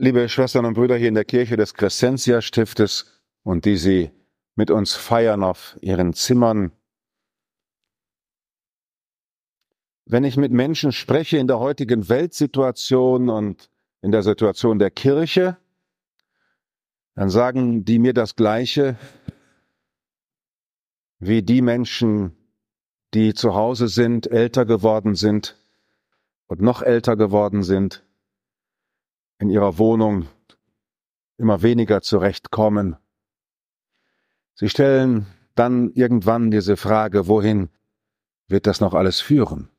liebe Schwestern und Brüder hier in der Kirche des Crescentia Stiftes und die Sie mit uns feiern auf Ihren Zimmern. Wenn ich mit Menschen spreche in der heutigen Weltsituation und in der Situation der Kirche, dann sagen die mir das Gleiche wie die Menschen, die zu Hause sind, älter geworden sind und noch älter geworden sind, in ihrer Wohnung immer weniger zurechtkommen. Sie stellen dann irgendwann diese Frage, wohin wird das noch alles führen?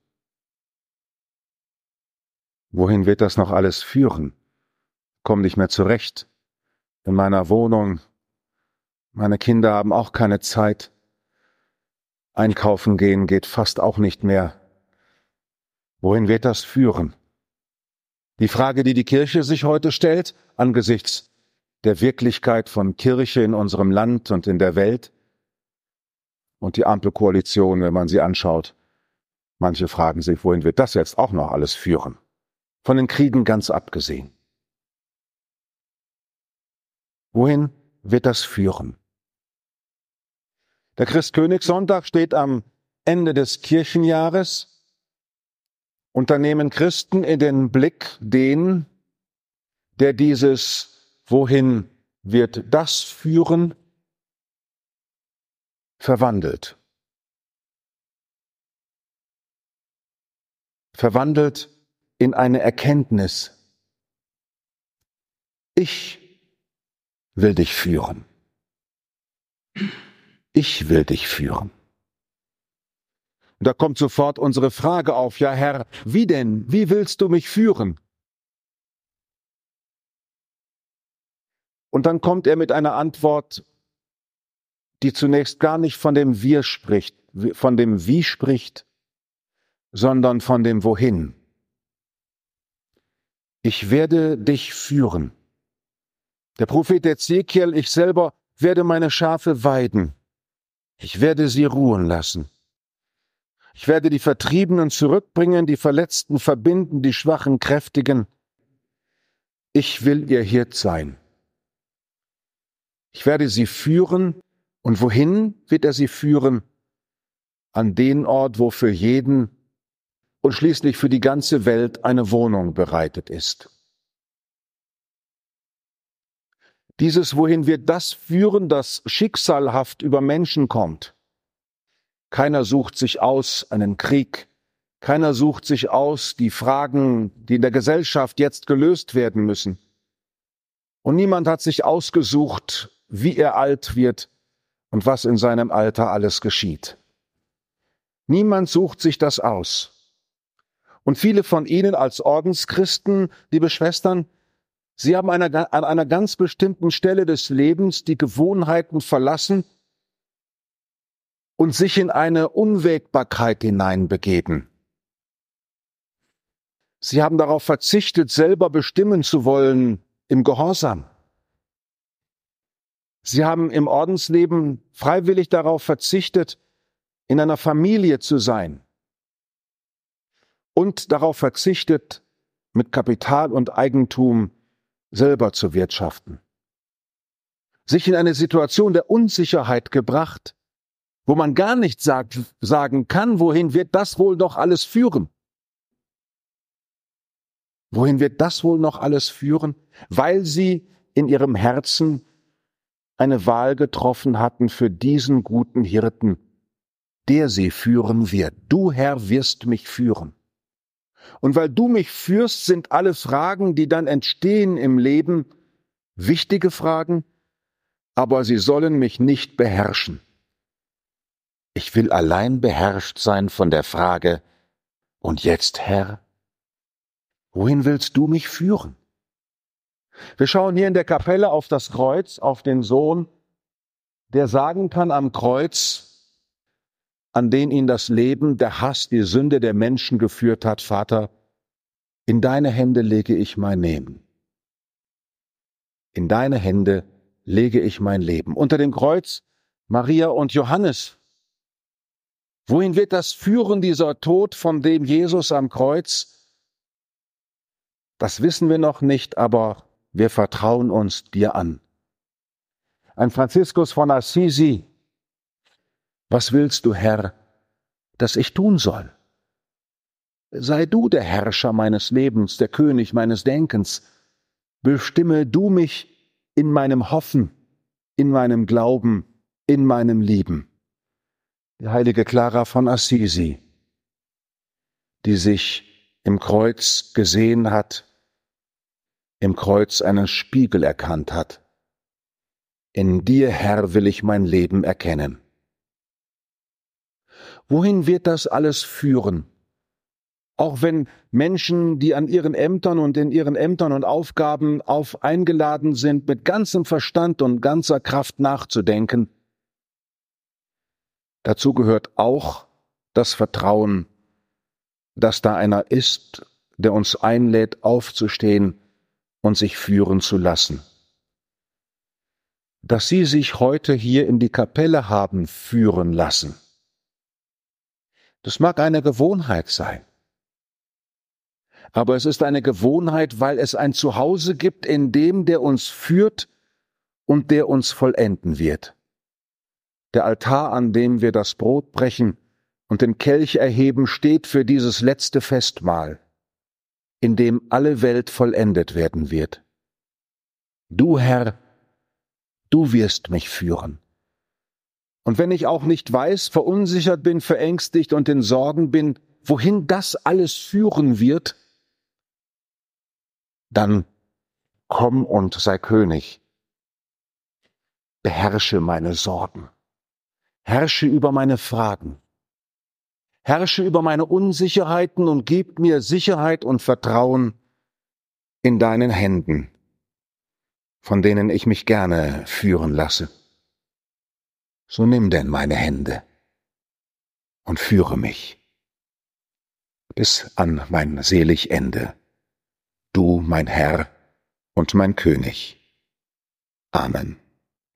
Wohin wird das noch alles führen? Komm nicht mehr zurecht in meiner Wohnung. Meine Kinder haben auch keine Zeit. Einkaufen gehen geht fast auch nicht mehr. Wohin wird das führen? Die Frage, die die Kirche sich heute stellt, angesichts der Wirklichkeit von Kirche in unserem Land und in der Welt und die Ampelkoalition, wenn man sie anschaut, manche fragen sich, wohin wird das jetzt auch noch alles führen? Von den Kriegen ganz abgesehen. Wohin wird das führen? Der Christkönigssonntag steht am Ende des Kirchenjahres unternehmen Christen in den Blick den, der dieses Wohin wird das führen, verwandelt. Verwandelt in eine Erkenntnis. Ich will dich führen. Ich will dich führen. Und da kommt sofort unsere Frage auf, ja Herr, wie denn? Wie willst du mich führen? Und dann kommt er mit einer Antwort, die zunächst gar nicht von dem Wir spricht, von dem Wie spricht, sondern von dem Wohin. Ich werde dich führen. Der Prophet Ezekiel, ich selber werde meine Schafe weiden. Ich werde sie ruhen lassen. Ich werde die Vertriebenen zurückbringen, die Verletzten verbinden, die Schwachen kräftigen. Ich will ihr Hirt sein. Ich werde sie führen. Und wohin wird er sie führen? An den Ort, wo für jeden und schließlich für die ganze Welt eine Wohnung bereitet ist. Dieses Wohin wird das führen, das schicksalhaft über Menschen kommt. Keiner sucht sich aus einen Krieg. Keiner sucht sich aus die Fragen, die in der Gesellschaft jetzt gelöst werden müssen. Und niemand hat sich ausgesucht, wie er alt wird und was in seinem Alter alles geschieht. Niemand sucht sich das aus. Und viele von Ihnen als Ordenschristen, liebe Schwestern, Sie haben an einer ganz bestimmten Stelle des Lebens die Gewohnheiten verlassen, und sich in eine Unwägbarkeit hineinbegeben. Sie haben darauf verzichtet, selber bestimmen zu wollen im Gehorsam. Sie haben im Ordensleben freiwillig darauf verzichtet, in einer Familie zu sein und darauf verzichtet, mit Kapital und Eigentum selber zu wirtschaften. Sich in eine Situation der Unsicherheit gebracht, wo man gar nicht sagt, sagen kann, wohin wird das wohl noch alles führen? Wohin wird das wohl noch alles führen? Weil sie in ihrem Herzen eine Wahl getroffen hatten für diesen guten Hirten, der sie führen wird. Du Herr wirst mich führen. Und weil du mich führst, sind alle Fragen, die dann entstehen im Leben, wichtige Fragen, aber sie sollen mich nicht beherrschen. Ich will allein beherrscht sein von der Frage, und jetzt, Herr, wohin willst du mich führen? Wir schauen hier in der Kapelle auf das Kreuz, auf den Sohn, der sagen kann am Kreuz, an den ihn das Leben, der Hass, die Sünde der Menschen geführt hat, Vater, in deine Hände lege ich mein Leben. In deine Hände lege ich mein Leben. Unter dem Kreuz Maria und Johannes, Wohin wird das führen, dieser Tod von dem Jesus am Kreuz? Das wissen wir noch nicht, aber wir vertrauen uns dir an. Ein Franziskus von Assisi, was willst du, Herr, dass ich tun soll? Sei du der Herrscher meines Lebens, der König meines Denkens. Bestimme du mich in meinem Hoffen, in meinem Glauben, in meinem Lieben. Die heilige Clara von Assisi, die sich im Kreuz gesehen hat, im Kreuz einen Spiegel erkannt hat. In dir, Herr, will ich mein Leben erkennen. Wohin wird das alles führen? Auch wenn Menschen, die an ihren Ämtern und in ihren Ämtern und Aufgaben auf eingeladen sind, mit ganzem Verstand und ganzer Kraft nachzudenken, dazu gehört auch das Vertrauen, dass da einer ist, der uns einlädt, aufzustehen und sich führen zu lassen. Dass Sie sich heute hier in die Kapelle haben führen lassen. Das mag eine Gewohnheit sein. Aber es ist eine Gewohnheit, weil es ein Zuhause gibt, in dem der uns führt und der uns vollenden wird. Der Altar, an dem wir das Brot brechen und den Kelch erheben, steht für dieses letzte Festmahl, in dem alle Welt vollendet werden wird. Du, Herr, du wirst mich führen. Und wenn ich auch nicht weiß, verunsichert bin, verängstigt und in Sorgen bin, wohin das alles führen wird, dann komm und sei König. Beherrsche meine Sorgen. Herrsche über meine Fragen. Herrsche über meine Unsicherheiten und gib mir Sicherheit und Vertrauen in deinen Händen, von denen ich mich gerne führen lasse. So nimm denn meine Hände und führe mich bis an mein selig Ende du mein Herr und mein König. Amen.